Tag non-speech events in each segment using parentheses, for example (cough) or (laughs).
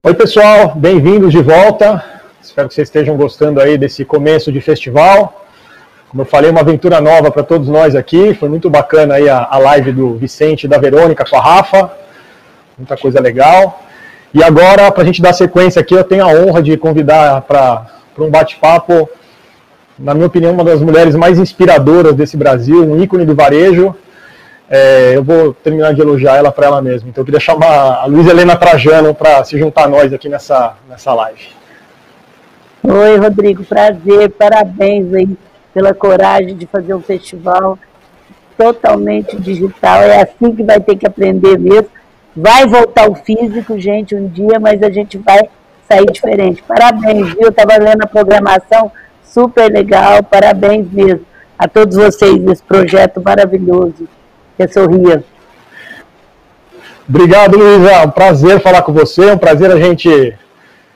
Oi, pessoal, bem-vindos de volta. Espero que vocês estejam gostando aí desse começo de festival. Como eu falei, uma aventura nova para todos nós aqui. Foi muito bacana aí a, a live do Vicente e da Verônica com a Rafa. Muita coisa legal. E agora, para a gente dar sequência aqui, eu tenho a honra de convidar para um bate-papo, na minha opinião, uma das mulheres mais inspiradoras desse Brasil, um ícone do varejo, é, eu vou terminar de elogiar ela para ela mesma. Então eu queria chamar a Luísa Helena Trajano para se juntar a nós aqui nessa, nessa live. Oi, Rodrigo, prazer, parabéns aí pela coragem de fazer um festival totalmente digital. É assim que vai ter que aprender mesmo. Vai voltar o físico, gente, um dia, mas a gente vai sair diferente. Parabéns, viu? Estava lendo a programação, super legal, parabéns mesmo a todos vocês nesse projeto maravilhoso que sorria. Obrigado, Luísa. Um prazer falar com você. É um prazer a gente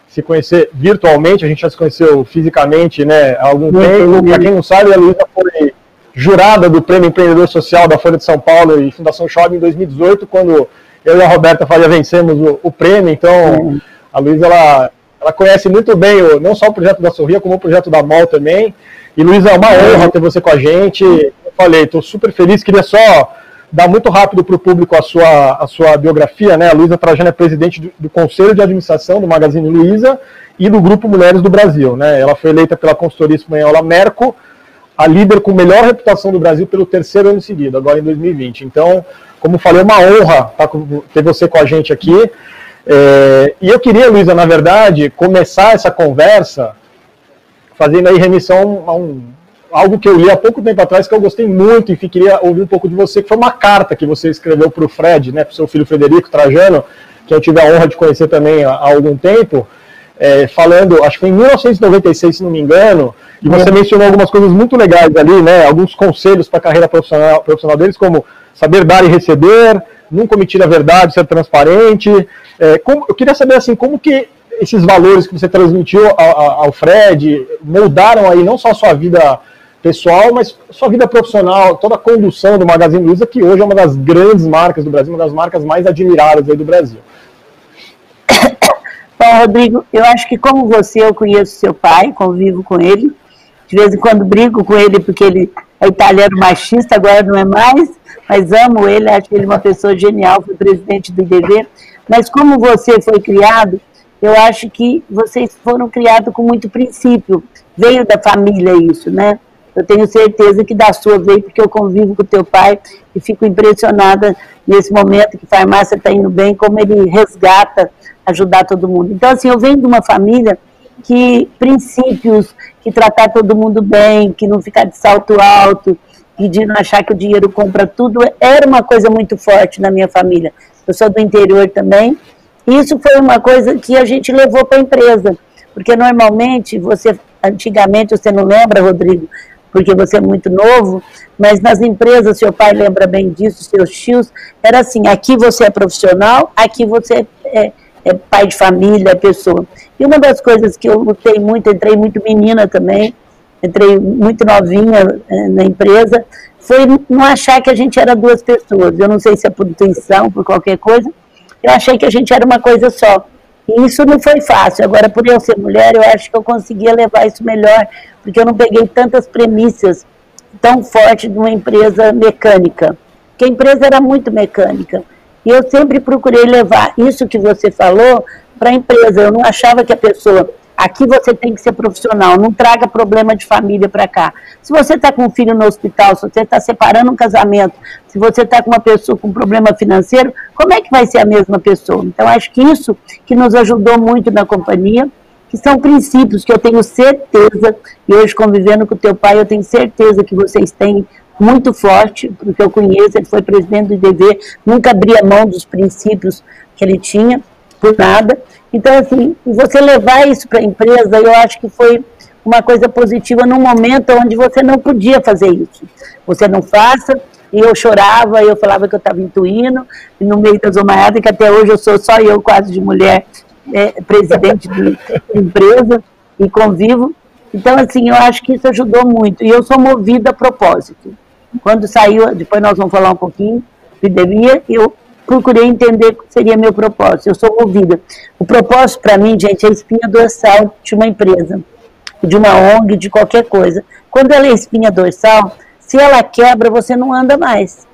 se conhecer virtualmente. A gente já se conheceu fisicamente né, há algum Muito tempo. Para quem não sabe, a Luísa foi jurada do Prêmio Empreendedor Social da Folha de São Paulo e Fundação Shopping em 2018, quando eu e a Roberta Faria vencemos o, o prêmio. Então, a Luísa, ela, ela conhece muito bem o, não só o projeto da Sorria, como o projeto da MOL também. E, Luísa, é uma honra ter você com a gente. Eu falei, estou super feliz. Queria só dar muito rápido para o público a sua, a sua biografia, né? A Luísa Trajano é presidente do, do, Conselho de Administração do Magazine Luiza e do Grupo Mulheres do Brasil, né? Ela foi eleita pela consultoria espanhola Merco, a líder com melhor reputação do Brasil pelo terceiro ano seguido, agora em 2020. Então, como falei, é uma honra tá ter você com a gente aqui. É, e eu queria, Luísa, na verdade, começar essa conversa fazendo aí remissão a um, algo que eu li há pouco tempo atrás que eu gostei muito, enfim, queria ouvir um pouco de você, que foi uma carta que você escreveu para o Fred, né, para o seu filho Frederico Trajano, que eu tive a honra de conhecer também há, há algum tempo, é, falando, acho que foi em 1996, se não me engano, e você é. mencionou algumas coisas muito legais ali, né, alguns conselhos para a carreira profissional, profissional deles, como saber dar e receber, nunca omitir a verdade, ser transparente. É, como, eu queria saber, assim, como que esses valores que você transmitiu ao, ao Fred moldaram aí não só a sua vida pessoal, mas sua vida profissional, toda a condução do Magazine Luiza, que hoje é uma das grandes marcas do Brasil, uma das marcas mais admiradas aí do Brasil. (coughs) Bom, Rodrigo, eu acho que como você, eu conheço seu pai, convivo com ele, de vez em quando brigo com ele porque ele é italiano machista, agora não é mais, mas amo ele, acho que ele é uma pessoa genial, foi presidente do IDV, mas como você foi criado, eu acho que vocês foram criados com muito princípio, veio da família isso, né? Eu tenho certeza que da sua veio, porque eu convivo com o teu pai e fico impressionada nesse momento que a farmácia está indo bem, como ele resgata ajudar todo mundo. Então, assim, eu venho de uma família que princípios, que tratar todo mundo bem, que não ficar de salto alto, e de não achar que o dinheiro compra tudo, era uma coisa muito forte na minha família. Eu sou do interior também. Isso foi uma coisa que a gente levou para a empresa, porque normalmente você, antigamente, você não lembra, Rodrigo, porque você é muito novo, mas nas empresas, seu pai lembra bem disso, seus tios, era assim, aqui você é profissional, aqui você é, é pai de família, é pessoa. E uma das coisas que eu lutei muito, entrei muito menina também, entrei muito novinha é, na empresa, foi não achar que a gente era duas pessoas. Eu não sei se é por intenção, por qualquer coisa, eu achei que a gente era uma coisa só. Isso não foi fácil. Agora, por eu ser mulher, eu acho que eu conseguia levar isso melhor, porque eu não peguei tantas premissas tão fortes de uma empresa mecânica. Porque a empresa era muito mecânica. E eu sempre procurei levar isso que você falou para a empresa. Eu não achava que a pessoa Aqui você tem que ser profissional, não traga problema de família para cá. Se você está com um filho no hospital, se você está separando um casamento, se você está com uma pessoa com problema financeiro, como é que vai ser a mesma pessoa? Então, acho que isso que nos ajudou muito na companhia, que são princípios que eu tenho certeza, e hoje convivendo com o teu pai, eu tenho certeza que vocês têm muito forte, porque eu conheço, ele foi presidente do IDV, nunca abria mão dos princípios que ele tinha, por nada. Então, assim, você levar isso para a empresa, eu acho que foi uma coisa positiva num momento onde você não podia fazer isso. Você não faça, e eu chorava, eu falava que eu estava intuindo, e no meio da zomaiada, que até hoje eu sou só eu quase de mulher, é, presidente de (laughs) empresa, e convivo. Então, assim, eu acho que isso ajudou muito, e eu sou movida a propósito. Quando saiu, depois nós vamos falar um pouquinho, epidemia, eu procurei entender o que seria meu propósito. Eu sou movida. O propósito, para mim, gente, é a espinha dorsal de uma empresa, de uma ONG, de qualquer coisa. Quando ela é espinha dorsal, se ela quebra, você não anda mais.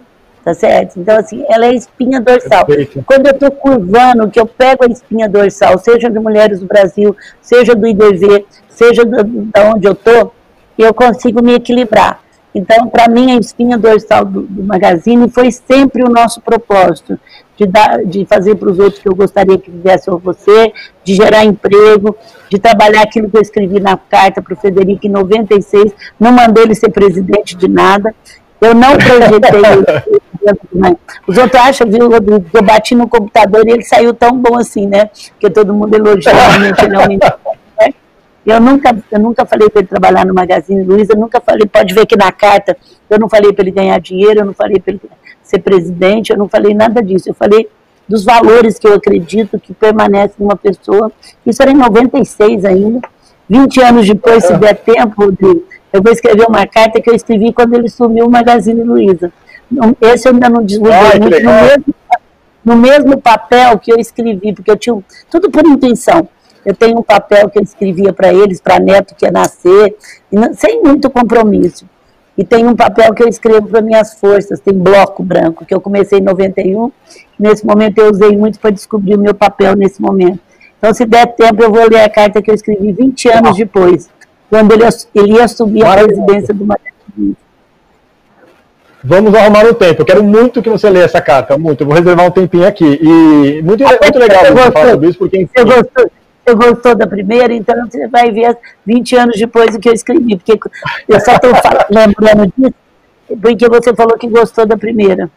Tá certo? Então, assim, ela é espinha dorsal. Perfeito. Quando eu estou curvando, que eu pego a espinha dorsal, seja de Mulheres do Brasil, seja do IDV, seja da onde eu estou, eu consigo me equilibrar. Então, para mim, a espinha dorsal do, do, Magazine foi sempre o nosso propósito, de, dar, de fazer para os outros que eu gostaria que fizesse você, de gerar emprego, de trabalhar aquilo que eu escrevi na carta para o Federico em 96, não mandei ele ser presidente de nada, eu não projetei Os outros acham, viu, que eu bati no computador e ele saiu tão bom assim, né? Porque todo mundo elogiou realmente, ele eu nunca, eu nunca falei para ele trabalhar no Magazine Luiza, nunca falei, pode ver que na carta, eu não falei para ele ganhar dinheiro, eu não falei para ele ser presidente, eu não falei nada disso. Eu falei dos valores que eu acredito que permanecem numa pessoa. Isso era em 96 ainda. 20 anos depois, se der tempo, Rodrigo, eu vou escrever uma carta que eu escrevi quando ele sumiu o Magazine Luiza. Esse eu ainda não divulguei muito, no mesmo, no mesmo papel que eu escrevi, porque eu tinha tudo por intenção. Eu tenho um papel que eu escrevia para eles, para neto que ia nascer, sem muito compromisso. E tem um papel que eu escrevo para minhas forças, tem bloco branco, que eu comecei em 91. Nesse momento eu usei muito para descobrir o meu papel nesse momento. Então, se der tempo, eu vou ler a carta que eu escrevi 20 anos depois, quando ele, ele ia assumir a presidência do Magazine. Vamos arrumar um tempo. Eu quero muito que você leia essa carta, muito. Eu vou reservar um tempinho aqui. E muito, muito legal você falar sobre isso, porque enfim, você gostou, da primeira, então você vai ver 20 anos depois do que eu escrevi, porque eu só estou (laughs) lembrando disso, porque você falou que gostou da primeira.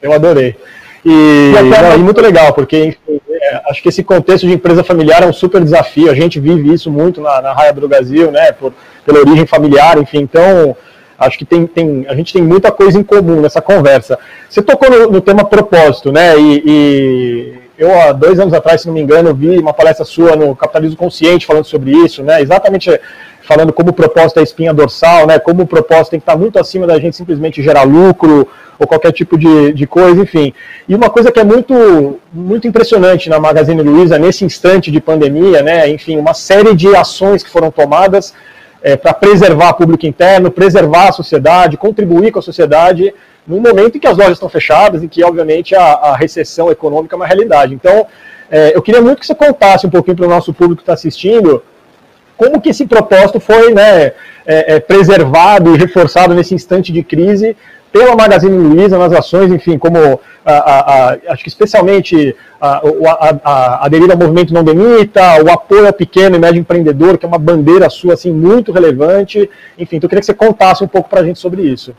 Eu adorei. E, não, e muito legal, porque é, acho que esse contexto de empresa familiar é um super desafio. A gente vive isso muito na, na Raia do Brasil, né? Por, pela origem familiar, enfim. Então, acho que tem, tem, a gente tem muita coisa em comum nessa conversa. Você tocou no, no tema propósito, né? E, e eu, há dois anos atrás, se não me engano, vi uma palestra sua no Capitalismo Consciente falando sobre isso, né? Exatamente falando como o propósito é a espinha dorsal, né? Como o propósito tem que estar muito acima da gente simplesmente gerar lucro ou qualquer tipo de, de coisa, enfim. E uma coisa que é muito, muito impressionante na Magazine Luiza, nesse instante de pandemia, né? Enfim, uma série de ações que foram tomadas é, para preservar o público interno, preservar a sociedade, contribuir com a sociedade num momento em que as lojas estão fechadas e que, obviamente, a, a recessão econômica é uma realidade. Então, é, eu queria muito que você contasse um pouquinho para o nosso público que está assistindo como que esse propósito foi né, é, é, preservado e reforçado nesse instante de crise pela Magazine Luiza nas ações, enfim, como a, a, a, acho que especialmente a, aderir ao movimento não demita, o apoio ao pequeno e médio empreendedor, que é uma bandeira sua assim muito relevante. Enfim, então eu queria que você contasse um pouco para a gente sobre isso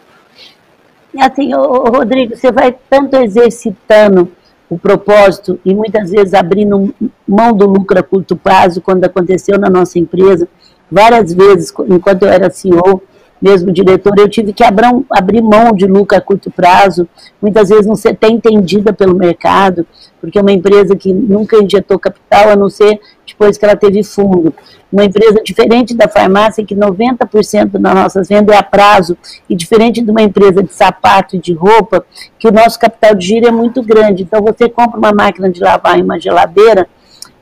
assim, ô, Rodrigo, você vai tanto exercitando o propósito e muitas vezes abrindo mão do lucro a curto prazo, quando aconteceu na nossa empresa, várias vezes, enquanto eu era CEO, mesmo diretor, eu tive que abrir, mão de lucro a curto prazo, muitas vezes não ser até entendida pelo mercado, porque é uma empresa que nunca injetou capital, a não ser depois que ela teve fundo. Uma empresa diferente da farmácia, que 90% das nossas vendas é a prazo, e diferente de uma empresa de sapato e de roupa, que o nosso capital de giro é muito grande. Então, você compra uma máquina de lavar e uma geladeira,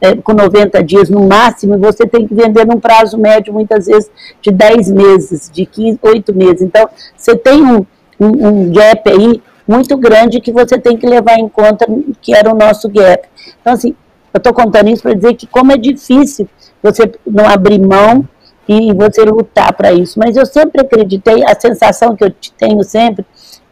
é, com 90 dias no máximo, você tem que vender num prazo médio, muitas vezes, de 10 meses, de 15, 8 meses. Então, você tem um, um, um gap aí muito grande que você tem que levar em conta, que era o nosso gap. Então, assim, eu estou contando isso para dizer que como é difícil você não abrir mão e você lutar para isso. Mas eu sempre acreditei, a sensação que eu tenho sempre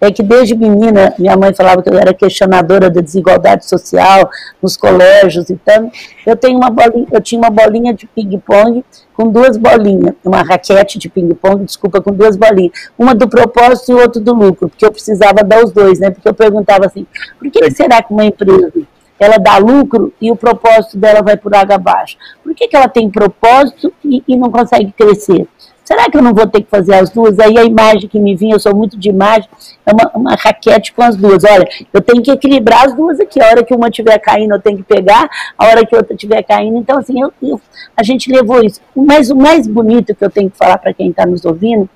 é que desde menina, minha mãe falava que eu era questionadora da desigualdade social nos colégios e tal. Eu tenho uma bolinha, eu tinha uma bolinha de ping-pong com duas bolinhas, uma raquete de ping-pong, desculpa, com duas bolinhas, uma do propósito e outra do lucro, porque eu precisava dar os dois, né? Porque eu perguntava assim, por que, que será que uma empresa ela dá lucro e o propósito dela vai por água abaixo? Por que, que ela tem propósito e, e não consegue crescer? Será que eu não vou ter que fazer as duas? Aí a imagem que me vinha, eu sou muito de imagem, é uma, uma raquete com as duas. Olha, eu tenho que equilibrar as duas aqui. A hora que uma estiver caindo, eu tenho que pegar, a hora que a outra estiver caindo. Então, assim, eu, eu, a gente levou isso. Mas o mais bonito que eu tenho que falar para quem está nos ouvindo,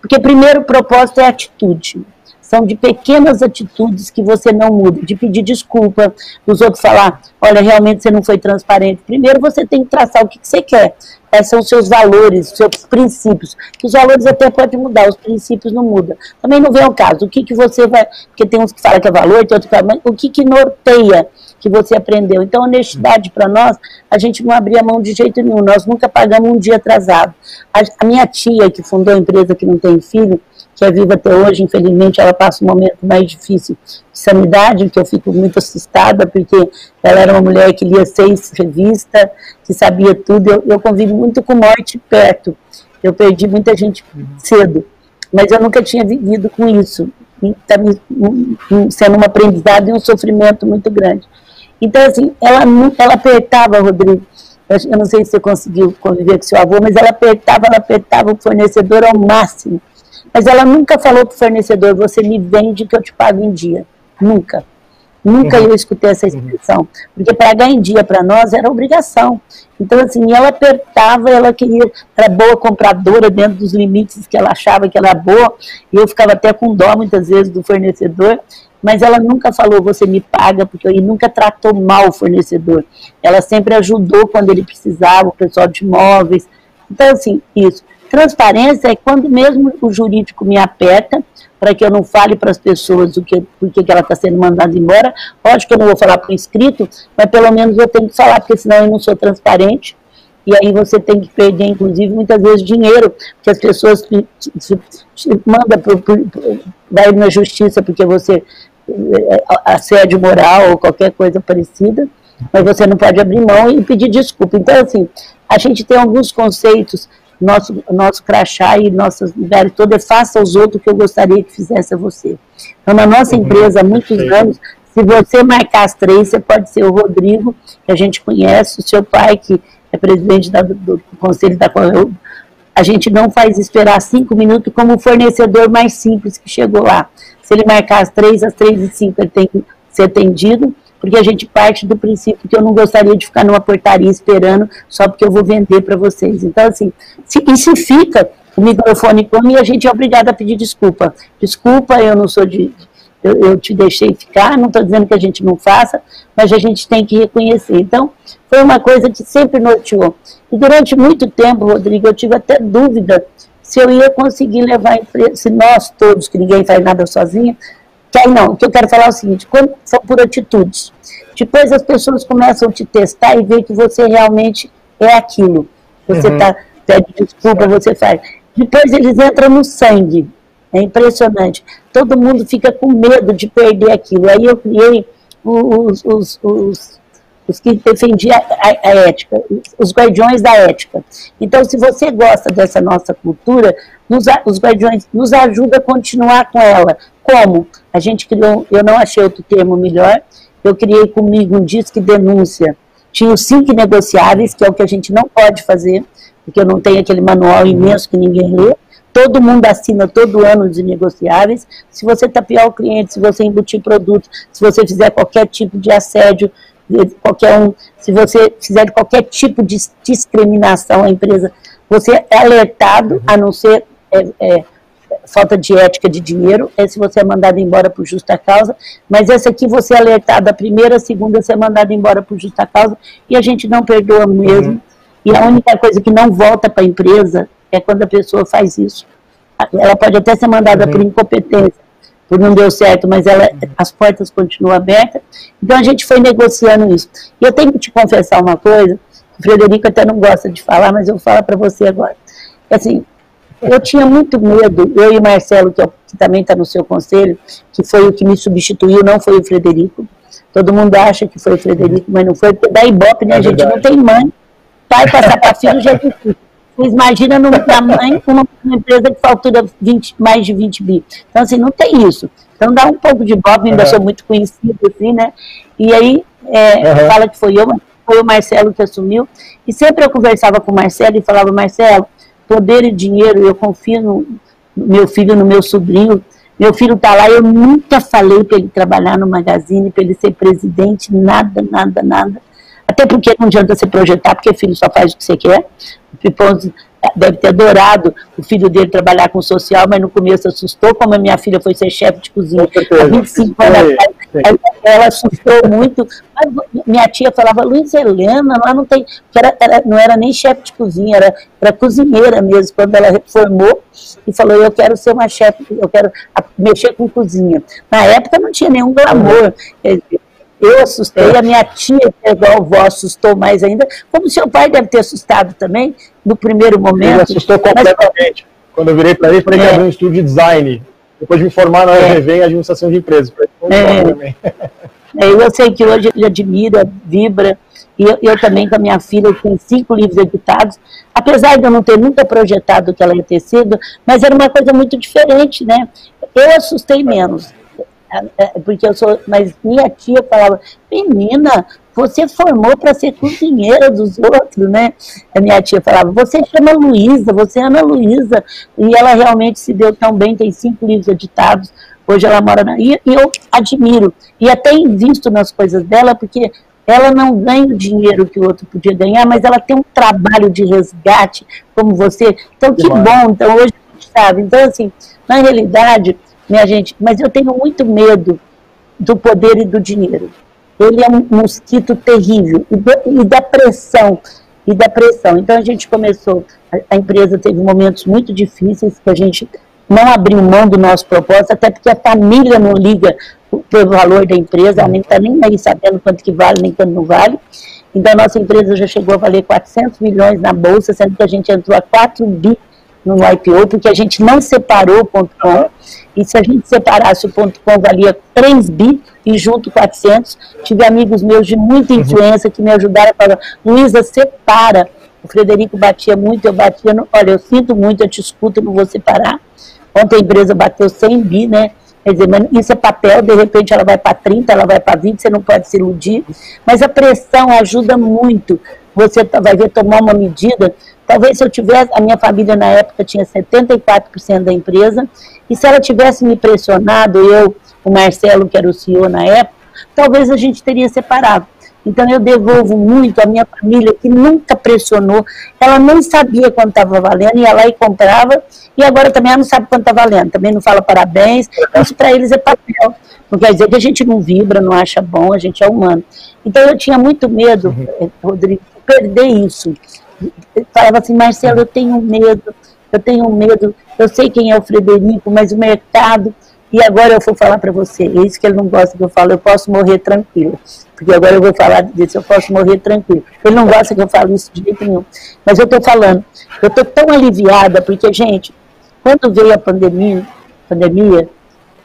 porque primeiro o propósito é atitude. São de pequenas atitudes que você não muda, de pedir desculpa, dos outros falar, olha, realmente você não foi transparente. Primeiro você tem que traçar o que, que você quer, quais são os seus valores, os seus princípios, os valores até podem mudar, os princípios não mudam. Também não vem ao caso, o que, que você vai, porque tem uns que falam que é valor, tem outros que falam, mas o que, que norteia que você aprendeu. Então, honestidade para nós, a gente não abria mão de jeito nenhum, nós nunca pagamos um dia atrasado. A, a minha tia, que fundou a empresa que não tem filho, que é viva até hoje, infelizmente ela passa um momento mais difícil de sanidade, que eu fico muito assustada, porque ela era uma mulher que lia seis revistas, que sabia tudo, eu, eu convivo muito com morte perto, eu perdi muita gente cedo, mas eu nunca tinha vivido com isso, está sendo um aprendizado e um sofrimento muito grande. Então, assim, ela, ela apertava, Rodrigo, eu não sei se você conseguiu conviver com seu avô, mas ela apertava, ela apertava o fornecedor ao máximo. Mas ela nunca falou para o fornecedor, você me vende que eu te pago em dia. Nunca. Nunca uhum. eu escutei essa expressão. Porque pagar em dia para nós era obrigação. Então, assim, ela apertava, ela queria, era boa compradora dentro dos limites que ela achava que era boa, e eu ficava até com dó muitas vezes do fornecedor, mas ela nunca falou, você me paga, porque e nunca tratou mal o fornecedor. Ela sempre ajudou quando ele precisava, o pessoal de imóveis. Então, assim, isso. Transparência é quando mesmo o jurídico me aperta para que eu não fale para as pessoas o que, por que ela está sendo mandada embora. Lógico que eu não vou falar para o inscrito, mas pelo menos eu tenho que falar, porque senão eu não sou transparente. E aí você tem que perder, inclusive, muitas vezes dinheiro, porque as pessoas te, te, te mandam vai na justiça porque você é, assédio moral ou qualquer coisa parecida, mas você não pode abrir mão e pedir desculpa. Então, assim, a gente tem alguns conceitos nosso, nosso crachá e nossos lugares todos é faça aos outros o que eu gostaria que fizesse a você. Então, na nossa uhum, empresa, há muitos anos, se você marcar as três, você pode ser o Rodrigo, que a gente conhece, o seu pai, que é presidente da, do, do, Conselho da Correio. A gente não faz esperar cinco minutos como o fornecedor mais simples que chegou lá. Se ele marcar as três, às três e cinco ele tem que ser atendido porque a gente parte do princípio que eu não gostaria de ficar numa portaria esperando só porque eu vou vender para vocês. Então, assim, se, e se fica o microfone comigo, a gente é obrigado a pedir desculpa. Desculpa, eu não sou de. Eu, eu te deixei ficar, não estou dizendo que a gente não faça, mas a gente tem que reconhecer. Então, foi uma coisa que sempre norteou. E durante muito tempo, Rodrigo, eu tive até dúvida se eu ia conseguir levar se nós todos, que ninguém faz nada sozinho, que aí não, o que eu quero falar é o seguinte, quando são por atitudes, depois as pessoas começam a te testar e ver que você realmente é aquilo. Você uhum. tá, pede desculpa, você faz. Depois eles entram no sangue. É impressionante. Todo mundo fica com medo de perder aquilo. Aí eu criei os, os, os, os que defendiam a, a, ética, os guardiões da ética. Então, se você gosta dessa nossa cultura, nos, os guardiões nos ajudam a continuar com ela. Como? A gente criou, eu não achei outro termo melhor, eu criei comigo um disque denúncia. Tinha os cinco negociáveis, que é o que a gente não pode fazer, porque eu não tenho aquele manual imenso que ninguém lê. Todo mundo assina todo ano de negociáveis. Se você tapear o cliente, se você embutir produto, se você fizer qualquer tipo de assédio, qualquer um, se você fizer qualquer tipo de discriminação à empresa, você é alertado, a não ser é, é, falta de ética de dinheiro, esse você é mandado embora por justa causa, mas esse aqui você é alertado a primeira, a segunda você é mandado embora por justa causa, e a gente não perdoa mesmo. Uhum. E a única coisa que não volta para a empresa é quando a pessoa faz isso. Ela pode até ser mandada uhum. por incompetência, por não deu certo, mas ela, as portas continuam abertas. Então a gente foi negociando isso. E eu tenho que te confessar uma coisa, o Frederico até não gosta de falar, mas eu falo para você agora. Assim, eu tinha muito medo, eu e Marcelo, que, é, que também está no seu conselho, que foi o que me substituiu, não foi o Frederico. Todo mundo acha que foi o Frederico, mas não foi. Da Ibope, né, é a gente não tem mãe. Pai passar para filho já é difícil. Vocês imaginam numa mãe uma, uma empresa que fatura 20, mais de 20 bi. Então, assim, não tem isso. Então, dá um pouco de Bob, ainda uhum. sou muito conhecido, assim, né? E aí, é, uhum. fala que foi eu, foi o Marcelo que assumiu. E sempre eu conversava com o Marcelo e falava, Marcelo, poder e dinheiro, eu confio no meu filho, no meu sobrinho. Meu filho está lá, eu nunca falei para ele trabalhar no Magazine, para ele ser presidente, nada, nada, nada. Até porque não adianta você projetar, porque filho só faz o que você quer. O Pipão deve ter adorado o filho dele trabalhar com social, mas no começo assustou, como a minha filha foi ser chefe de cozinha há 25 anos atrás, ela assustou muito. Mas minha tia falava, Luiz Helena, lá não tem. Era, era, não era nem chefe de cozinha, era, era cozinheira mesmo, quando ela reformou e falou, eu quero ser uma chefe, eu quero mexer com cozinha. Na época não tinha nenhum glamour. Eu assustei, a minha tia, é igual a avó, assustou mais ainda, como seu pai deve ter assustado também, no primeiro momento. Ele assustou completamente. Mas... Quando eu virei para ele, falei é. que abriu um estúdio de design, depois de me formar na URV é. em administração de empresas. É. é. eu sei que hoje ele admira, vibra, e eu, eu também com a minha filha, que tem cinco livros editados, apesar de eu não ter nunca projetado que ela ia ter sido, mas era uma coisa muito diferente, né? Eu assustei menos porque eu sou, mas minha tia falava, menina, você formou para ser cozinheira dos outros, né? A minha tia falava, você chama Luísa, você é Ana Luísa, e ela realmente se deu tão bem, tem cinco livros editados, hoje ela mora na... E, e eu admiro, e até invisto nas coisas dela, porque ela não ganha o dinheiro que o outro podia ganhar, mas ela tem um trabalho de resgate, como você, então que bom, então hoje a gente sabe, então assim, na realidade minha gente, mas eu tenho muito medo do poder e do dinheiro. Ele é um mosquito terrível e, do, e da pressão e da pressão. Então a gente começou, a, a, empresa teve momentos muito difíceis que a gente não abriu mão do nosso propósito, até porque a família não liga pelo valor da empresa, ela nem está nem aí sabendo quanto que vale, nem quanto não vale. Então a nossa empresa já chegou a valer 400 milhões na bolsa, sendo que a gente entrou a 4 bi no IPO, porque a gente não separou o ponto .com, e se a gente separasse o ponto .com, valia 3 bi, e junto 400, tive amigos meus de muita uhum. influência que me ajudaram a falar, Luísa, separa, o Frederico batia muito, eu batia, no, olha, eu sinto muito, eu te escuto, eu não vou separar, ontem a empresa bateu 100 bi, né, Quer dizer, isso é papel, de repente ela vai para 30, ela vai para 20, você não pode se iludir. Mas a pressão ajuda muito. Você tá, vai ver tomar uma medida Talvez se eu tivesse, a minha família na época tinha 74% da empresa, e se ela tivesse me pressionado, eu, o Marcelo, que era o CEO na época, talvez a gente teria separado. Então eu devolvo muito a minha família que nunca pressionou, ela não sabia quanto estava valendo, ia lá e comprava, e agora também ela não sabe quanto está valendo, também não fala parabéns, isso para eles é papel. Não quer dizer que a gente não vibra, não acha bom, a gente é humano. Então eu tinha muito medo, uhum. Rodrigo, de perder isso falava assim, Marcelo, eu tenho medo, eu tenho medo, eu sei quem é o Frederico, mas o mercado. E agora eu vou falar para você, é isso que ele não gosta que eu falo, eu posso morrer tranquilo. Porque agora eu vou falar disso, eu posso morrer tranquilo. Ele não gosta que eu fale isso de jeito nenhum. Mas eu estou falando, eu estou tão aliviada, porque, gente, quando veio a pandemia, pandemia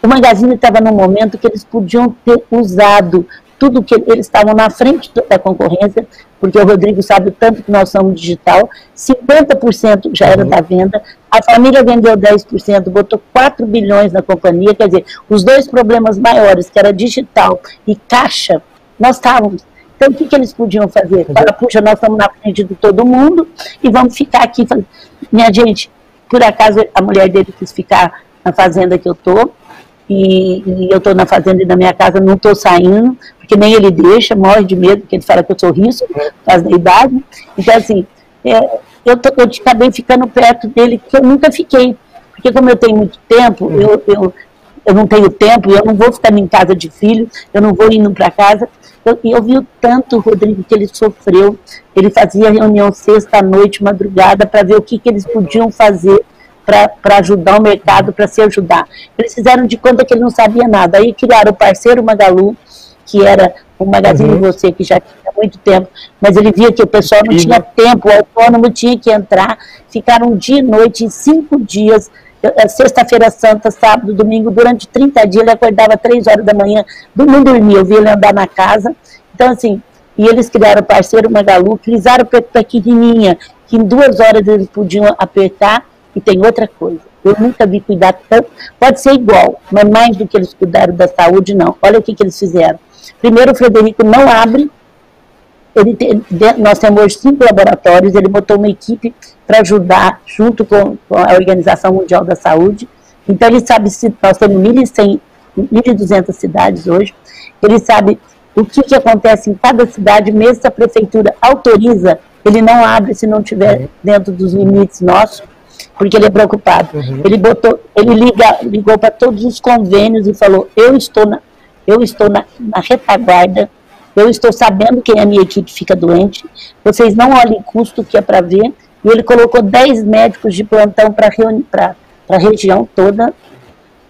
o Magazine estava num momento que eles podiam ter usado tudo que eles estavam na frente da concorrência, porque o Rodrigo sabe o tanto que nós somos digital, 50% já era uhum. da venda, a família vendeu 10%, botou 4 bilhões na companhia, quer dizer, os dois problemas maiores, que era digital e caixa, nós estávamos. Então, o que, que eles podiam fazer? Uhum. Fala, puxa, nós estamos na frente de todo mundo e vamos ficar aqui. Minha gente, por acaso a mulher dele quis ficar na fazenda que eu estou, e, e, eu estou na fazenda e na minha casa, não estou saindo, porque nem ele deixa, morre de medo, porque ele fala que eu sou risco, por causa da idade. Então, assim, é, eu, tô, eu acabei ficando perto dele, que eu nunca fiquei. Porque como eu tenho muito tempo, uhum. eu, eu, eu não tenho tempo, eu não vou ficar em casa de filho, eu não vou indo para casa. Eu, eu vi o tanto, Rodrigo, que ele sofreu. Ele fazia reunião sexta-noite, madrugada, para ver o que, que eles podiam fazer para ajudar o mercado, para se ajudar. Eles fizeram de conta que ele não sabia nada. Aí criaram o parceiro Magalu, que era o Magazine uhum. Você, que já tinha muito tempo, mas ele via que o pessoal não tinha tempo, o autônomo tinha que entrar, ficaram dia e noite, em cinco dias, eh, sexta-feira santa, sábado, domingo, durante 30 dias, ele acordava três horas da manhã, não dormia, eu via ele andar na casa, então assim, e eles criaram o parceiro Magalu, criaram pequenininha, que em duas horas eles podiam apertar, e tem outra coisa, eu nunca vi cuidar tanto, pode ser igual, mas mais do que eles cuidaram da saúde, não, olha o que, que eles fizeram, Primeiro, o Frederico não abre. Ele tem, nós temos hoje cinco laboratórios. Ele botou uma equipe para ajudar, junto com, com, a Organização Mundial da Saúde. Então, ele sabe se nós temos 1.100, 1.200 cidades hoje. Ele sabe o que, que acontece em cada cidade, mesmo se a prefeitura autoriza, ele não abre se não tiver dentro dos limites nossos, porque ele é preocupado. Uhum. Ele botou, ele liga, ligou para todos os convênios e falou: eu estou na, eu estou na, na retaguarda, eu estou sabendo que a minha equipe fica doente, vocês não olhem custo que é para ver. E ele colocou 10 médicos de plantão para a região toda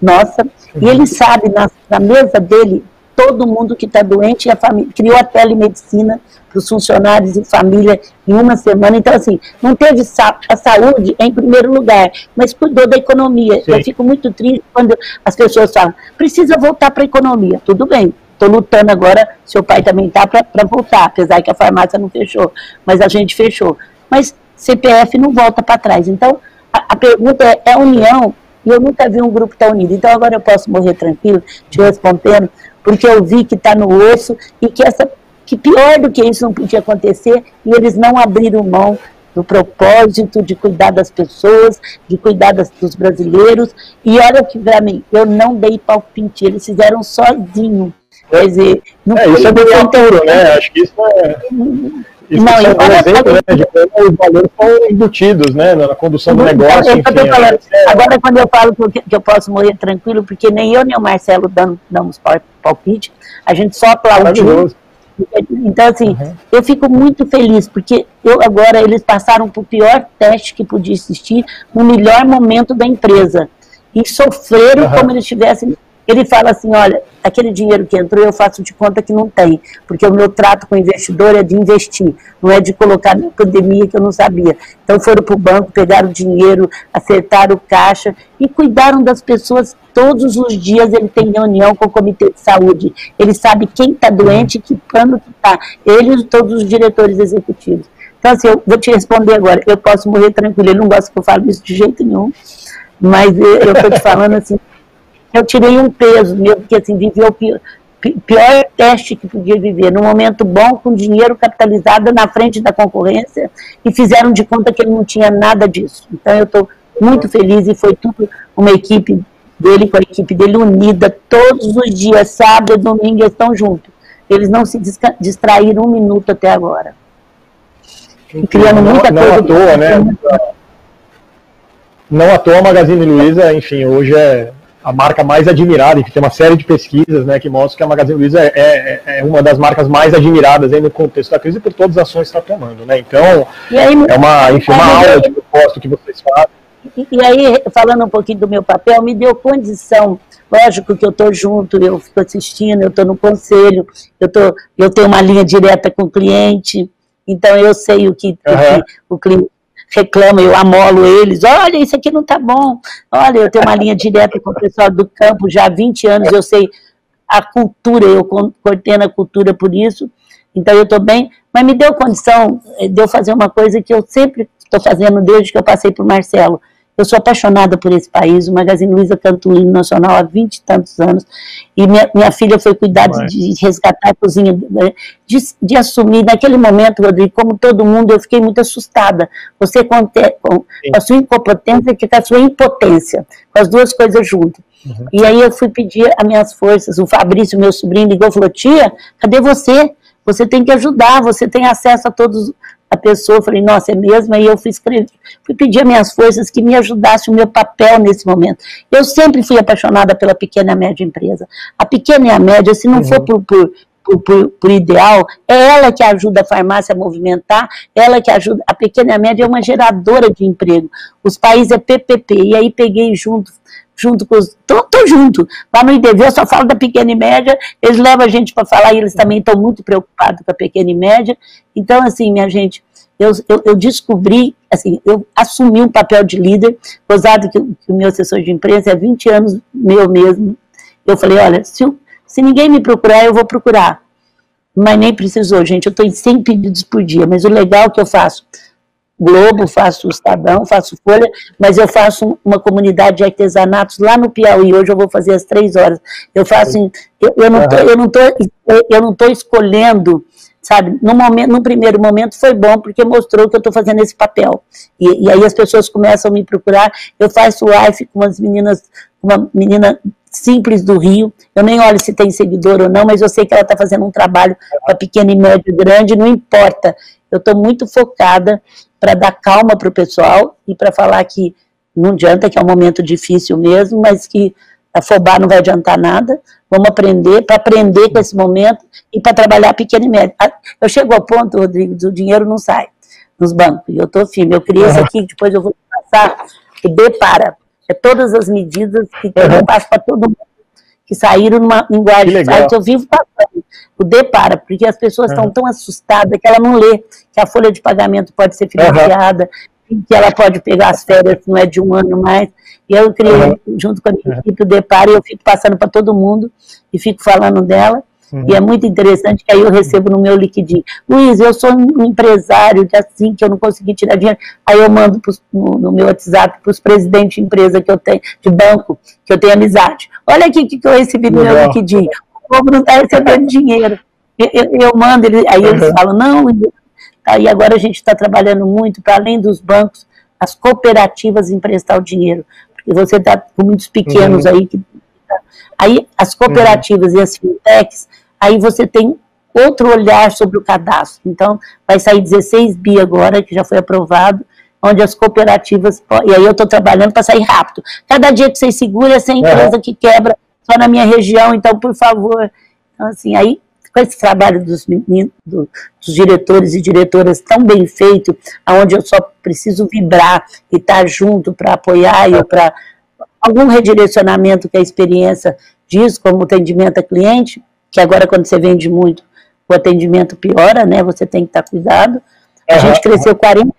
nossa. E ele sabe, na, na mesa dele, todo mundo que está doente, a família, criou a telemedicina para os funcionários e família em uma semana. Então, assim, não teve sa a saúde em primeiro lugar, mas cuidou da economia. Sim. Eu fico muito triste quando as pessoas falam, precisa voltar para a economia. Tudo bem, estou lutando agora, seu pai também está para voltar, apesar que a farmácia não fechou, mas a gente fechou. Mas CPF não volta para trás. Então, a, a pergunta é, é união e eu nunca vi um grupo tão unido. Então agora eu posso morrer tranquilo, te respondendo, porque eu vi que está no osso e que essa que pior do que isso não podia acontecer e eles não abriram mão do propósito de cuidar das pessoas, de cuidar das, dos brasileiros. E olha que para mim, eu não dei palpite, eles fizeram sozinho. Quer dizer, não é, isso é bem futuro, né? Acho que isso é. Isso não, é um exemplo né, de como os valores são embutidos né, na condução do negócio. Enfim, falando, é... Agora, quando eu falo que eu posso morrer tranquilo, porque nem eu nem o Marcelo damos, damos palpite, a gente só aplaudiu. Então, assim, uhum. eu fico muito feliz, porque eu agora eles passaram por pior teste que podia existir no melhor momento da empresa. E sofreram uhum. como eles tivessem ele fala assim: olha, aquele dinheiro que entrou eu faço de conta que não tem, porque o meu trato com o investidor é de investir, não é de colocar na pandemia que eu não sabia. Então foram para o banco, pegaram o dinheiro, acertaram o caixa e cuidaram das pessoas todos os dias. Ele tem reunião com o comitê de saúde, ele sabe quem está doente e que plano que está, ele e todos os diretores executivos. Então, assim, eu vou te responder agora. Eu posso morrer tranquilo. Ele não gosta que eu fale isso de jeito nenhum. Mas eu estou te falando assim, eu tirei um peso mesmo, porque assim, viveu o pior, pior teste que podia viver, num momento bom, com dinheiro capitalizado na frente da concorrência, e fizeram de conta que ele não tinha nada disso. Então eu estou muito feliz e foi tudo uma equipe dele com a equipe dele unida, todos os dias, sábado e domingo, eles estão juntos. Eles não se distraíram um minuto até agora. E criando muita não, coisa. Não à toa, né? Não à toa a Magazine Luiza, enfim, hoje é a marca mais admirada, e tem uma série de pesquisas né, que mostram que a Magazine Luiza é, é, é, uma das marcas mais admiradas aí no contexto da crise por todas as ações que está tomando. Né? Então, aí, é uma, enfim, uma aula de propósito que vocês fazem. E, e aí, falando um pouquinho do meu papel, me deu condição Lógico que eu estou junto, eu fico assistindo, eu estou no conselho, eu, tô, eu tenho uma linha direta com o cliente, então eu sei o que, uhum. o, que o cliente reclamam, eu amolo eles, olha, isso aqui não está bom, olha, eu tenho uma linha direta com o pessoal do campo já há 20 anos, eu sei a cultura, eu coordeno a cultura por isso, então eu estou bem, mas me deu condição de eu fazer uma coisa que eu sempre estou fazendo desde que eu passei por Marcelo, eu sou apaixonada por esse país, o Magazine Luiza canta o hino nacional há 20 e tantos anos, e minha, minha filha foi cuidar de, de, resgatar a cozinha, de, de, assumir, naquele momento, Rodrigo, como todo mundo, eu fiquei muito assustada. Você com, com a sua incompetência que com a sua impotência, com as duas coisas juntas. Uhum. E aí eu fui pedir as minhas forças, o Fabrício, meu sobrinho, ligou e falou, tia, cadê você? Você tem que ajudar, você tem acesso a todos a pessoa, eu falei, nossa, é mesmo? Aí eu fui escrever, fui pedir minhas forças que me ajudasse o meu papel nesse momento. Eu sempre fui apaixonada pela pequena e média empresa. A pequena e a média, se não uhum. for por, por por, por, ideal, é ela que ajuda a farmácia a movimentar, ela que ajuda, a pequena e a média é uma geradora de emprego, os países é PPP, e aí peguei junto, junto com os, tô, junto, lá no IDV eu só falo da pequena e média, eles levam a gente para falar, e eles também estão muito preocupados com a pequena e média, então assim, minha gente, eu, eu, eu, descobri, assim, eu assumi um papel de líder, gozado que, que, o meu assessor de imprensa é 20 anos meu mesmo. Eu falei, olha, se, se ninguém me procurar, eu vou procurar. Mas nem precisou, gente, eu estou em 100 pedidos por dia, mas o legal é que eu faço Globo, faço Estadão, faço Folha, mas eu faço uma comunidade de artesanatos lá no Piauí, hoje eu vou fazer às três horas. Eu faço, eu, eu não tô, eu não tô, eu não tô escolhendo sabe? No, momento, no primeiro momento foi bom, porque mostrou que eu estou fazendo esse papel. E, e, aí as pessoas começam a me procurar. Eu faço live com umas meninas, uma menina simples do Rio. Eu nem olho se tem seguidor ou não, mas eu sei que ela está fazendo um trabalho para pequeno e médio grande, não importa. Eu estou muito focada para dar calma para o pessoal e para falar que não adianta, que é um momento difícil mesmo, mas que afobar não vai adiantar nada. Vamos aprender, para aprender com esse momento e para trabalhar pequeno e médio. Ah, eu chego ao ponto, Rodrigo, do dinheiro não sai nos bancos. E eu estou firme. Eu criei isso aqui, depois eu vou passar. O D para. É todas as medidas que uhum. eu passo para todo mundo que saíram numa linguagem que eu vivo passando. O D para, porque as pessoas estão uhum. tão assustadas que ela não lê que a folha de pagamento pode ser financiada, uhum. que ela pode pegar as férias, não é de um ano mais. E eu criei, junto com a minha equipe, o D para, e eu fico passando para todo mundo e fico falando dela. Uhum. E é muito interessante que aí eu recebo no meu liquidinho. Luiz, eu sou um empresário de assim que eu não consegui tirar dinheiro. Aí eu mando pros, no, no, meu WhatsApp para os presidentes de empresa que eu tenho, de banco, que eu tenho amizade. Olha aqui o que, que eu recebi no Legal. meu liquidinho. O povo não está (laughs) recebendo dinheiro. Eu, eu, eu mando, ele, aí eles uhum. falam, não, aí agora a gente está trabalhando muito, para além dos bancos, as cooperativas emprestar o dinheiro. Porque você está com muitos pequenos uhum. aí que Aí as cooperativas uhum. e as fintechs aí você tem outro olhar sobre o cadastro. Então, vai sair 16 bi agora, que já foi aprovado, onde as cooperativas. E aí eu estou trabalhando para sair rápido. Cada dia que vocês seguram, essa empresa que quebra só na minha região, então, por favor. Então, assim, aí com esse trabalho dos meninos, do, dos diretores e diretoras tão bem feito, aonde eu só preciso vibrar e estar tá junto para apoiar e para algum redirecionamento que a experiência diz, como atendimento a cliente, que agora quando você vende muito, o atendimento piora, né? Você tem que estar cuidado. A uhum. gente cresceu 40,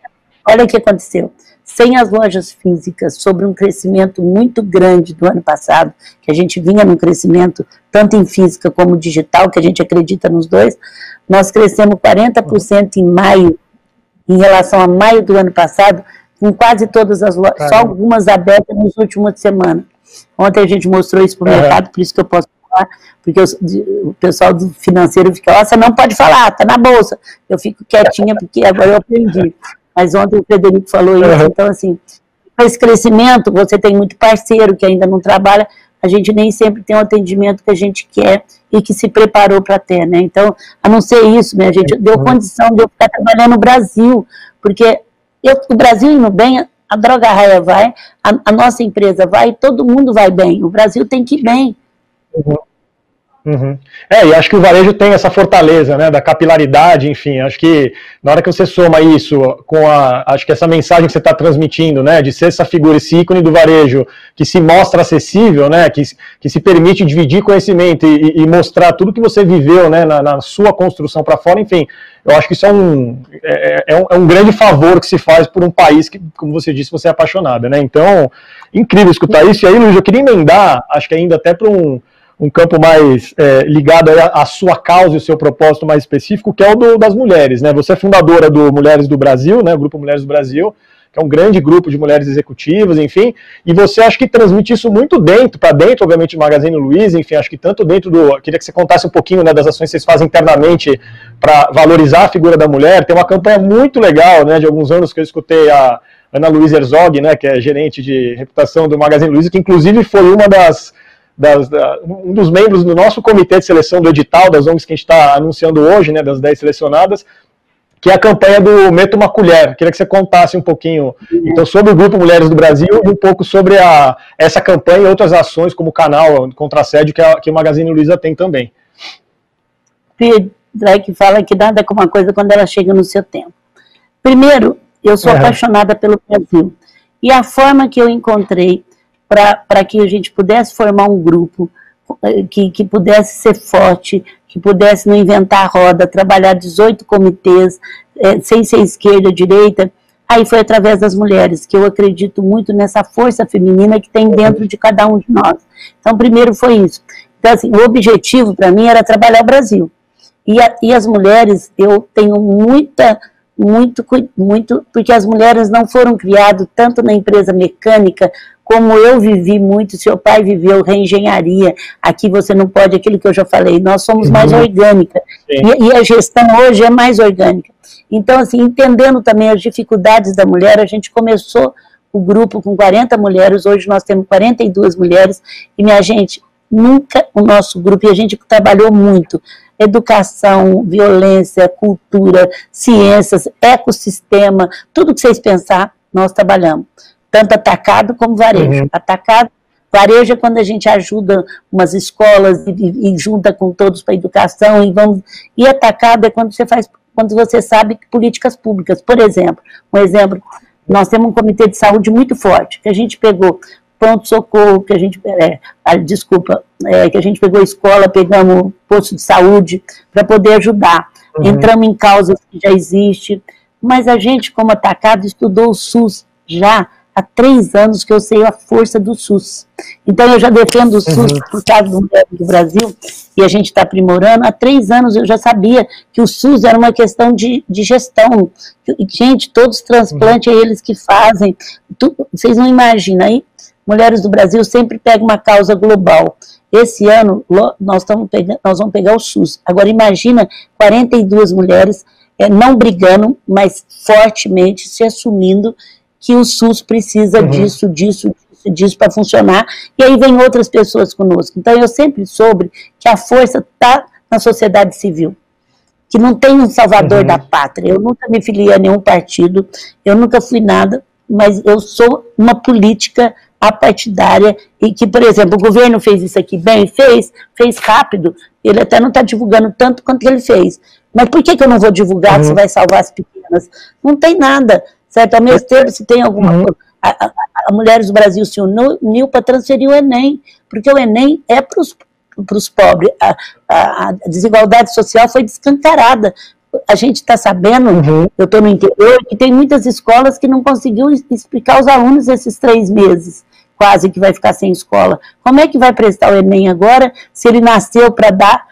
olha o que aconteceu. Sem as lojas físicas, sobre um crescimento muito grande do ano passado, que a gente vinha num crescimento tanto em física como digital, que a gente acredita nos dois, nós crescemos 40% em maio, em relação a maio do ano passado, com quase todas as lojas, só algumas abertas nas últimas semanas. Ontem a gente mostrou isso para o uhum. mercado, por isso que eu posso porque o pessoal do financeiro fica, ó, você não pode falar, tá na bolsa. Eu fico quietinha porque agora eu aprendi. Mas ontem o Frederico falou isso, uhum. então assim, com esse crescimento, você tem muito parceiro que ainda não trabalha, a gente nem sempre tem o atendimento que a gente quer e que se preparou para ter, né? Então, a não ser isso, minha gente, deu condição de eu ficar trabalhando no Brasil, porque eu, o Brasil indo bem, a Droga Raia vai, a, a, nossa empresa vai, todo mundo vai bem. O Brasil tem que ir bem. Uhum. Uhum. É, e acho que o varejo tem essa fortaleza, né, da capilaridade, enfim, acho que na hora que você soma isso com a, acho que essa mensagem que você está transmitindo, né, de ser essa figura, esse ícone do varejo, que se mostra acessível, né, que, que se permite dividir conhecimento e, e mostrar tudo que você viveu, né, na, na sua construção para fora, enfim, eu acho que isso é um, é, é, um, é um grande favor que se faz por um país que, como você disse, você é apaixonada, né, então, incrível escutar isso, e aí, Luiz, eu queria emendar, acho que ainda até para um um campo mais é, ligado à sua causa e o seu propósito mais específico, que é o do, das mulheres. Né? Você é fundadora do Mulheres do Brasil, né? o Grupo Mulheres do Brasil, que é um grande grupo de mulheres executivas, enfim, e você acha que transmite isso muito dentro, para dentro, obviamente, do Magazine Luiza, enfim, acho que tanto dentro do. Queria que você contasse um pouquinho né, das ações que vocês fazem internamente para valorizar a figura da mulher. Tem uma campanha muito legal, né, de alguns anos que eu escutei a Ana Luísa Herzog, né, que é gerente de reputação do Magazine Luiza, que inclusive foi uma das das, da, um dos membros do nosso comitê de seleção do edital, das ONGs que a gente está anunciando hoje, né, das 10 selecionadas, que é a campanha do Meto uma Colher. Queria que você contasse um pouquinho então, sobre o Grupo Mulheres do Brasil e um pouco sobre a, essa campanha e outras ações, como o canal contra assédio que, a, que o Magazine Luiza tem também. que fala que nada é como uma coisa quando ela chega no seu tempo. Primeiro, eu sou apaixonada pelo Brasil. E a forma que eu encontrei para que a gente pudesse formar um grupo eh, que, que pudesse ser forte, que pudesse não inventar roda, trabalhar 18 comitês, é, sem ser esquerda, direita. Aí foi através das mulheres, que eu acredito muito nessa força feminina que tem dentro de cada um de nós. Então, primeiro foi isso. Então, assim, o objetivo para mim era trabalhar o Brasil. E, a, e as mulheres, eu tenho muita muito, muito, porque as mulheres não foram criadas tanto na empresa mecânica como eu vivi muito, seu pai viveu reengenharia, aqui você não pode, aquilo que eu já falei, nós somos uhum. mais orgânica, e, e, a gestão hoje é mais orgânica. Então, assim, entendendo também as dificuldades da mulher, a gente começou o grupo com 40 mulheres, hoje nós temos 42 mulheres, e minha gente, nunca o nosso grupo, e a gente trabalhou muito, educação, violência, cultura, ciências, ecossistema, tudo que vocês pensar, nós trabalhamos. Tanto atacado como varejo. Uhum. Atacado, varejo é quando a gente ajuda umas escolas e, e junta com todos para educação e vamos. E atacado é quando você faz, quando você sabe políticas públicas. Por exemplo, um exemplo, nós temos um comitê de saúde muito forte, que a gente pegou pronto-socorro, que a gente, é, a, desculpa, é, que a gente pegou a escola, pegamos posto de saúde para poder ajudar. Uhum. Entramos em causas que já existem, mas a gente, como atacado, estudou o SUS já há três anos que eu sei a força do SUS. Então eu já defendo o SUS uhum. por causa do, do Brasil e a gente está aprimorando. Há três anos eu já sabia que o SUS era uma questão de, de gestão. Gente, todos os transplantes uhum. é eles que fazem. Tu, vocês não imaginam aí? Mulheres do Brasil sempre pegam uma causa global. Esse ano nós, pegando, nós vamos pegar o SUS. Agora imagina 42 mulheres é, não brigando, mas fortemente se assumindo que o SUS precisa uhum. disso, disso, disso, disso para funcionar. E aí vem outras pessoas conosco. Então eu sempre soube que a força está na sociedade civil que não tem um salvador uhum. da pátria. Eu nunca me filiei a nenhum partido, eu nunca fui nada, mas eu sou uma política apartidária e que, por exemplo, o governo fez isso aqui bem, fez, fez rápido, ele até não está divulgando tanto quanto ele fez. Mas por que, que eu não vou divulgar uhum. se vai salvar as pequenas? Não tem nada, certo? Ao mesmo tempo, se tem alguma uhum. coisa. A, a, a, Mulheres do Brasil se uniu para transferir o Enem, porque o Enem é para os pobres. A, a, desigualdade social foi descancarada a gente está sabendo, uhum. eu estou no interior, que tem muitas escolas que não conseguiu explicar aos alunos esses três meses quase que vai ficar sem escola. Como é que vai prestar o Enem agora, se ele nasceu para dar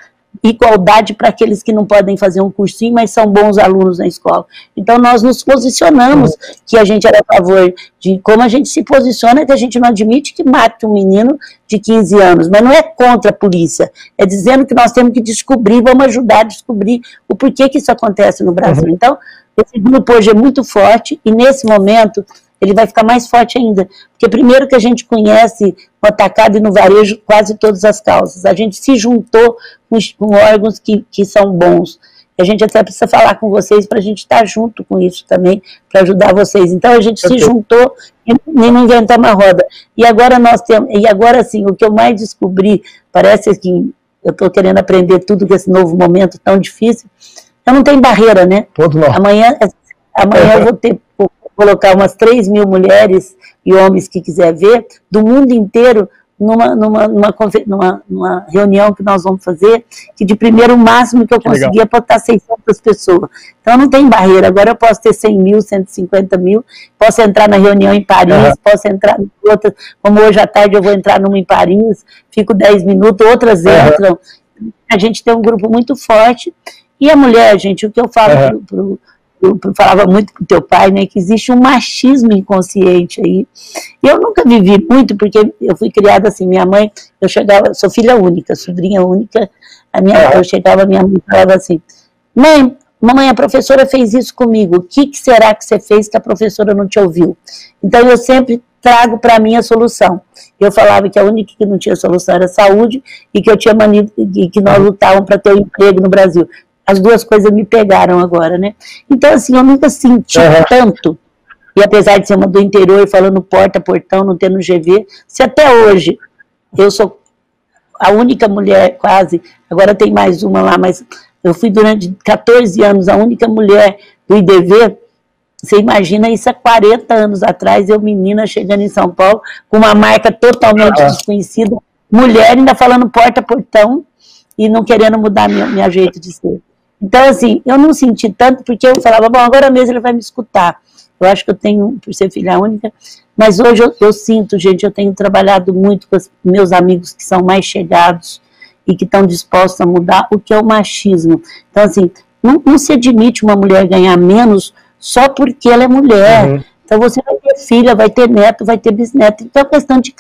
igualdade para aqueles que não podem fazer um cursinho, mas são bons alunos na escola. Então nós nos posicionamos que a gente era a favor de como a gente se posiciona, que a gente não admite que mate um menino de 15 anos, mas não é contra a polícia, é dizendo que nós temos que descobrir, vamos ajudar a descobrir o porquê que isso acontece no Brasil. Uhum. Então, esse grupo hoje é muito forte e nesse momento ele vai ficar mais forte ainda. Porque primeiro que a gente conhece no atacado e no varejo quase todas as causas. A gente se juntou com, com órgãos que, que são bons. E a gente até precisa falar com vocês para a gente estar tá junto com isso também, para ajudar vocês. Então a gente okay. se juntou e, e não inventamos a roda. E agora nós temos, e agora sim, o que eu mais descobri, parece que eu estou querendo aprender tudo com esse novo momento tão difícil, eu não tenho barreira, né? Todo amanhã, amanhã eu vou ter colocar umas 3 mil mulheres e homens que quiser ver, do mundo inteiro, numa, numa, numa, numa, reunião que nós vamos fazer, que de primeiro o máximo que eu conseguia pode estar 600 pessoas. Então não tem barreira, agora eu posso ter 100 mil, 150 mil, posso entrar na reunião em Paris, uhum. posso entrar em outras, como hoje à tarde eu vou entrar numa em Paris, fico 10 minutos, outras uhum. entram. A gente tem um grupo muito forte, e a mulher, gente, o que eu falo uhum. para eu falava muito com teu pai, né, que existe um machismo inconsciente aí. Eu nunca vivi muito, porque eu fui criada assim, minha mãe, eu chegava, sou filha única, sobrinha única, a minha, eu chegava, minha mãe falava assim, mãe, mamãe, a professora fez isso comigo, o que, que será que você fez que a professora não te ouviu? Então eu sempre trago para mim a solução. Eu falava que a única que não tinha solução era saúde e que eu tinha manido, e que nós lutávamos para ter um emprego no Brasil as duas coisas me pegaram agora, né? Então, assim, eu nunca senti uhum. tanto, e apesar de ser uma do interior, falando porta, portão, não tendo GV, se até hoje eu sou a única mulher, quase, agora tem mais uma lá, mas eu fui durante 14 anos a única mulher do IDV, você imagina isso há 40 anos atrás, eu menina chegando em São Paulo, com uma marca totalmente desconhecida, mulher ainda falando porta, portão, e não querendo mudar meu, meu jeito de ser. Então, assim, eu não senti tanto, porque eu falava, bom, agora mesmo ele vai me escutar. Eu acho que eu tenho, por ser filha única, mas hoje eu, eu sinto, gente, eu tenho trabalhado muito com os meus amigos que são mais chegados e que estão dispostos a mudar o que é o machismo. Então, assim, não, não se admite uma mulher ganhar menos só porque ela é mulher. Uhum. Então, você vai ter filha, vai ter neto, vai ter bisneto. Então, é questão de,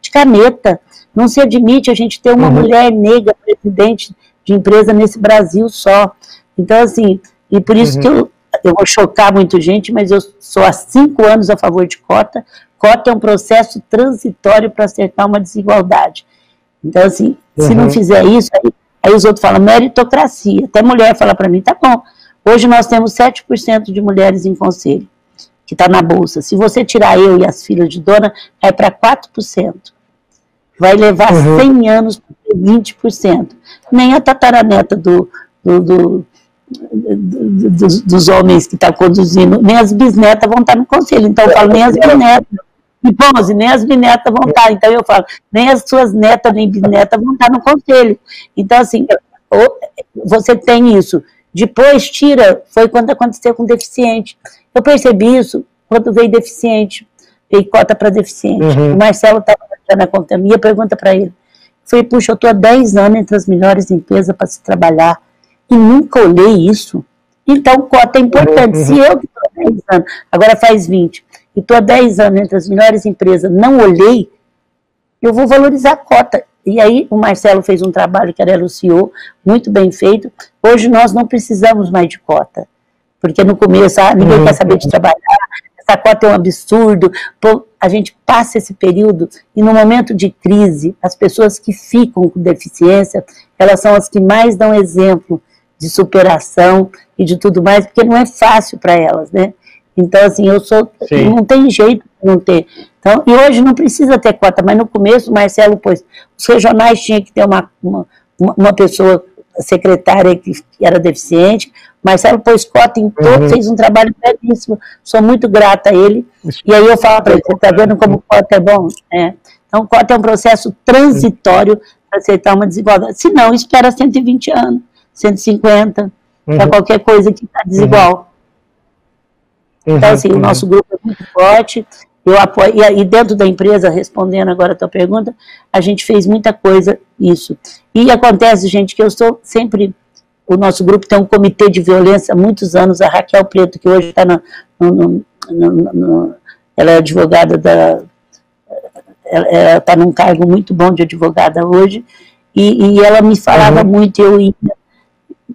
de caneta. Não se admite a gente ter uma uhum. mulher negra presidente de empresa nesse Brasil só. Então, assim, e por isso uhum. que eu, eu vou chocar muito gente, mas eu sou há cinco anos a favor de cota. Cota é um processo transitório para acertar uma desigualdade. Então, assim, uhum. se não uhum. fizer isso, aí, aí os outros falam meritocracia. Até mulher fala para mim, tá bom, hoje nós temos 7% de mulheres em conselho, que está na bolsa. Se você tirar eu e as filhas de dona, vai para 4%. Vai levar uhum. 100 anos para 20%. Nem a tataraneta do, do, do dos, dos, homens que estão tá conduzindo, nem as bisnetas vão estar no conselho. Então eu falo, nem as bisnetas. E, bom, nem as bisnetas vão estar. Então eu falo, nem as suas netas nem bisnetas vão estar no conselho. Então, assim, você tem isso. Depois tira, foi quando aconteceu com deficiente. Eu percebi isso quando veio deficiente, veio cota para deficiente. Uhum. O Marcelo estava na conta minha, pergunta para ele. Falei, puxa, eu estou há 10 anos entre as melhores empresas para se trabalhar e nunca olhei isso. Então, cota é importante. Uhum. Se eu que estou há 10 anos, agora faz 20, e estou há 10 anos entre as melhores empresas, não olhei, eu vou valorizar a cota. E aí o Marcelo fez um trabalho que era eluciou, muito bem feito. Hoje nós não precisamos mais de cota. Porque no começo, ah, ninguém uhum. quer saber de trabalhar, essa cota é um absurdo. Pô, a gente passa esse período e no momento de crise, as pessoas que ficam com deficiência, elas são as que mais dão exemplo de superação e de tudo mais, porque não é fácil para elas, né? Então, assim, eu sou. Sim. Não tem jeito de não ter. Então, e hoje não precisa ter cota, mas no começo o Marcelo pôs. Os regionais tinham que ter uma, uma, uma pessoa secretária que era deficiente. Marcelo pôs cota em todo, uhum. fez um trabalho belíssimo. Sou muito grata a ele. E aí eu falo para ele: você está vendo como cota é bom? É. Então, cota é um processo transitório para aceitar uma desigualdade. Se não, espera 120 anos. 150, uhum. para qualquer coisa que está desigual. Uhum. Então, assim, uhum. o nosso grupo é muito forte, eu apoio, e dentro da empresa, respondendo agora a tua pergunta, a gente fez muita coisa isso. E acontece, gente, que eu sou sempre, o nosso grupo tem um comitê de violência há muitos anos, a Raquel Preto, que hoje está no, no, no, no, ela é advogada da, ela está num cargo muito bom de advogada hoje, e, e ela me falava uhum. muito, eu ia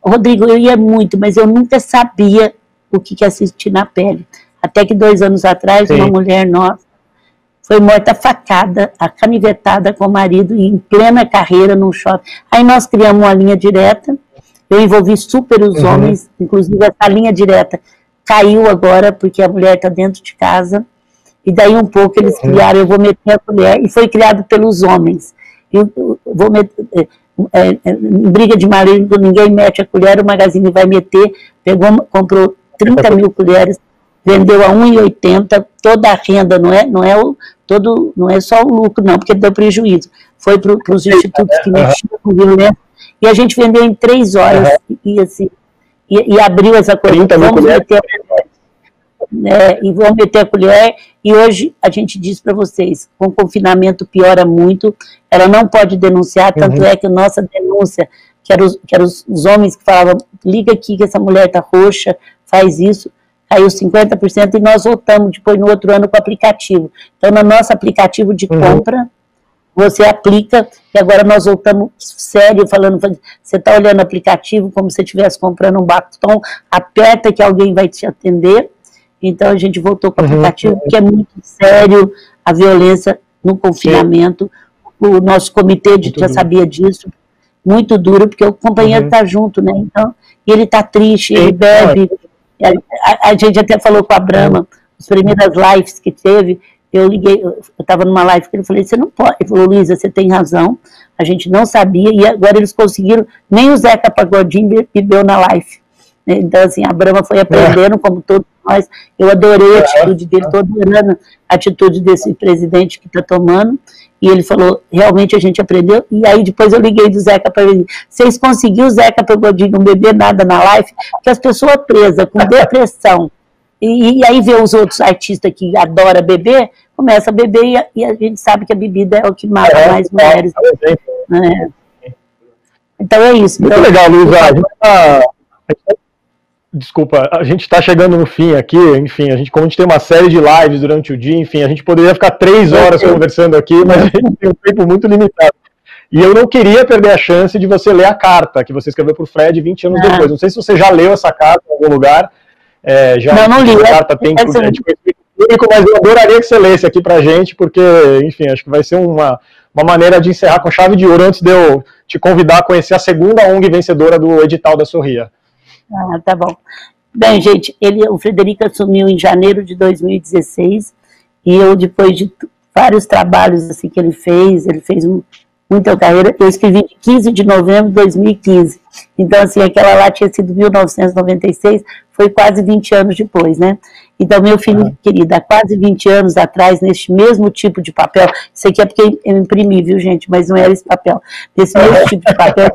Rodrigo, eu ia muito, mas eu nunca sabia o que, que assistir na pele. Até que dois anos atrás, Sim. uma mulher nossa foi morta facada, a canivetada com o marido em plena carreira num shopping. Aí nós criamos uma linha direta, eu envolvi super os uhum. homens, inclusive essa linha direta caiu agora porque a mulher está dentro de casa. E daí um pouco eles uhum. criaram, eu vou meter a mulher, e foi criado pelos homens. Eu, eu vou meter, é, é, em briga de marido, ninguém mete a colher, o Magazine vai meter, pegou, comprou 30 mil colheres, vendeu a 1,80, toda a renda, não é, não é o, todo, não é só o lucro, não, porque deu prejuízo. Foi para os institutos que mexiam com violência, e a gente vendeu em três horas, e assim, e, e abriu essa coisa. Vamos meter né, e vão meter a colher. E hoje a gente diz para vocês, com o confinamento piora muito, ela não pode denunciar, tanto uhum. é que a nossa denúncia, que eram os, que era os, os homens que falavam, liga aqui que essa mulher está roxa, faz isso, caiu 50% e nós voltamos depois no outro ano com o aplicativo. Então, no nosso aplicativo de uhum. compra, você aplica, e agora nós voltamos sério, falando, você está olhando o aplicativo como se estivesse comprando um batom, aperta que alguém vai te atender, então a gente voltou com o uhum. aplicativo, uhum. que é muito sério, a violência no confinamento. Sim. O nosso comitê de, já sabia disso, muito duro, porque o companheiro está uhum. junto, né? Então, e ele está triste, ele bebe. A, a, gente até falou com a Brama, as primeiras lives que teve, eu liguei, eu estava numa live que ele falei, você não pode. Ele falou, Luísa, você tem razão, a gente não sabia, e agora eles conseguiram, nem o Zeca Pagodinho bebeu na live. Então, assim, a Brama foi aprendendo, é. como todos nós. Eu adorei a atitude dele, estou adorando a atitude desse presidente que está tomando. E ele falou, realmente a gente aprendeu. E aí depois eu liguei do Zeca para ele. Vocês conseguiram, Zeca Pagodinho, não beber nada na live? Porque as pessoas presas, com (laughs) depressão, e, e, aí vê os outros artistas que adoram beber, começa a beber e a, e a gente sabe que a bebida é o que mata é, mais mulheres. É, né? Então é isso. Muito então, legal, Luísa. A gente está Desculpa, a gente está chegando no fim aqui, enfim, a gente, como a gente tem uma série de lives durante o dia, enfim, a gente poderia ficar três horas conversando aqui, mas a gente tem um tempo muito limitado. E eu não queria perder a chance de você ler a carta que você escreveu para o Fred 20 anos ah. depois. Não sei se você já leu essa carta em algum lugar. É, já não, não li. A carta tem é, de público, mas eu adoraria que você lesse aqui para gente, porque, enfim, acho que vai ser uma, uma maneira de encerrar com chave de ouro antes de eu te convidar a conhecer a segunda ONG vencedora do edital da Sorria. Ah, tá bom. Bem, gente, ele, o Frederico assumiu em janeiro de 2016 e eu, depois de vários trabalhos assim que ele fez, ele fez um, muita carreira, eu escrevi de 15 de novembro de 2015. Então, assim, aquela lá tinha sido 1996, foi quase 20 anos depois, né? Então, meu filho uhum. querido, há quase 20 anos atrás, neste mesmo tipo de papel, isso aqui é porque eu imprimi, viu, gente? Mas não era esse papel. Nesse mesmo (laughs) tipo de papel.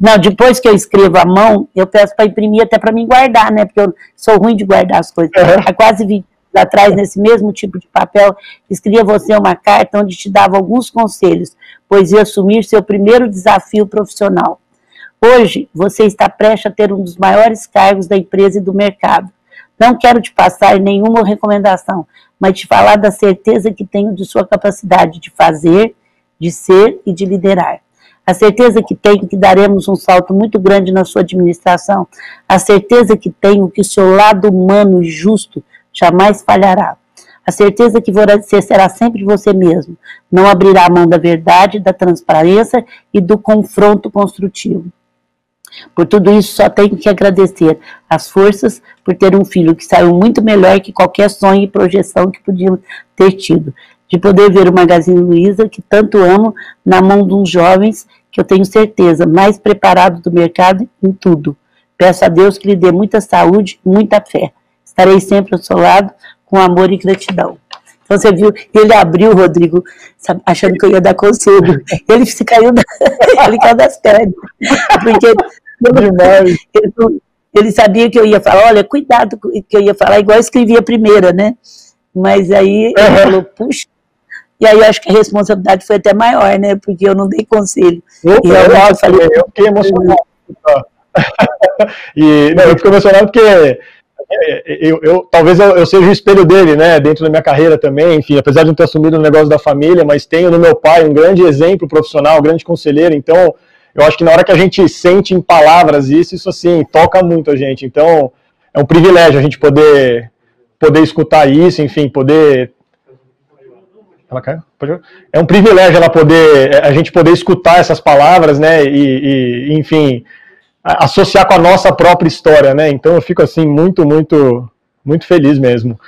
Não, depois que eu escrevo à mão, eu peço para imprimir até para mim guardar, né? Porque eu sou ruim de guardar as coisas. Uhum. Há quase 20 anos atrás, nesse mesmo tipo de papel, escrevia você uma carta onde te dava alguns conselhos, pois ia assumir seu primeiro desafio profissional. Hoje, você está prestes a ter um dos maiores cargos da empresa e do mercado. Não quero te passar nenhuma recomendação, mas te falar da certeza que tenho de sua capacidade de fazer, de ser e de liderar. A certeza que tenho que daremos um salto muito grande na sua administração. A certeza que tenho que o seu lado humano e justo jamais falhará. A certeza que você será sempre você mesmo. Não abrirá a mão da verdade, da transparência e do confronto construtivo. Por tudo isso, só tenho que agradecer as forças por ter um filho que saiu muito melhor que qualquer sonho e projeção que podíamos ter tido. De poder ver o Magazine Luiza, que tanto amo, na mão de uns jovens que eu tenho certeza, mais preparado do mercado em tudo. Peço a Deus que lhe dê muita saúde e muita fé. Estarei sempre ao seu lado, com amor e gratidão. Então você viu, ele abriu, Rodrigo, achando que eu ia dar conselho. (laughs) Ele se caiu, da, (laughs) ele caiu das pernas. Porque ele, ele, sabia que eu ia falar, olha, cuidado que eu ia falar, igual eu escrevi a primeira, né? Mas aí ele falou, puxa. E aí acho que a responsabilidade foi até maior, né? Porque eu não dei conselho. Eu, e eu, eu, falei, eu fiquei emocionado. (laughs) e, não, eu fiquei emocionado porque eu, eu, talvez eu, eu, seja o espelho dele, né, dentro da minha carreira também, enfim, apesar de não ter assumido o negócio da família, mas tenho no meu pai um grande exemplo profissional, um grande conselheiro, então eu acho que na hora que a gente sente em palavras isso, isso assim, toca muito a gente, então é um privilégio a gente poder, poder escutar isso, enfim, poder... Ela caiu? É um privilégio ela poder, a gente poder escutar essas palavras, né, e, e enfim associar com a nossa própria história, né? Então eu fico assim muito, muito, muito feliz mesmo.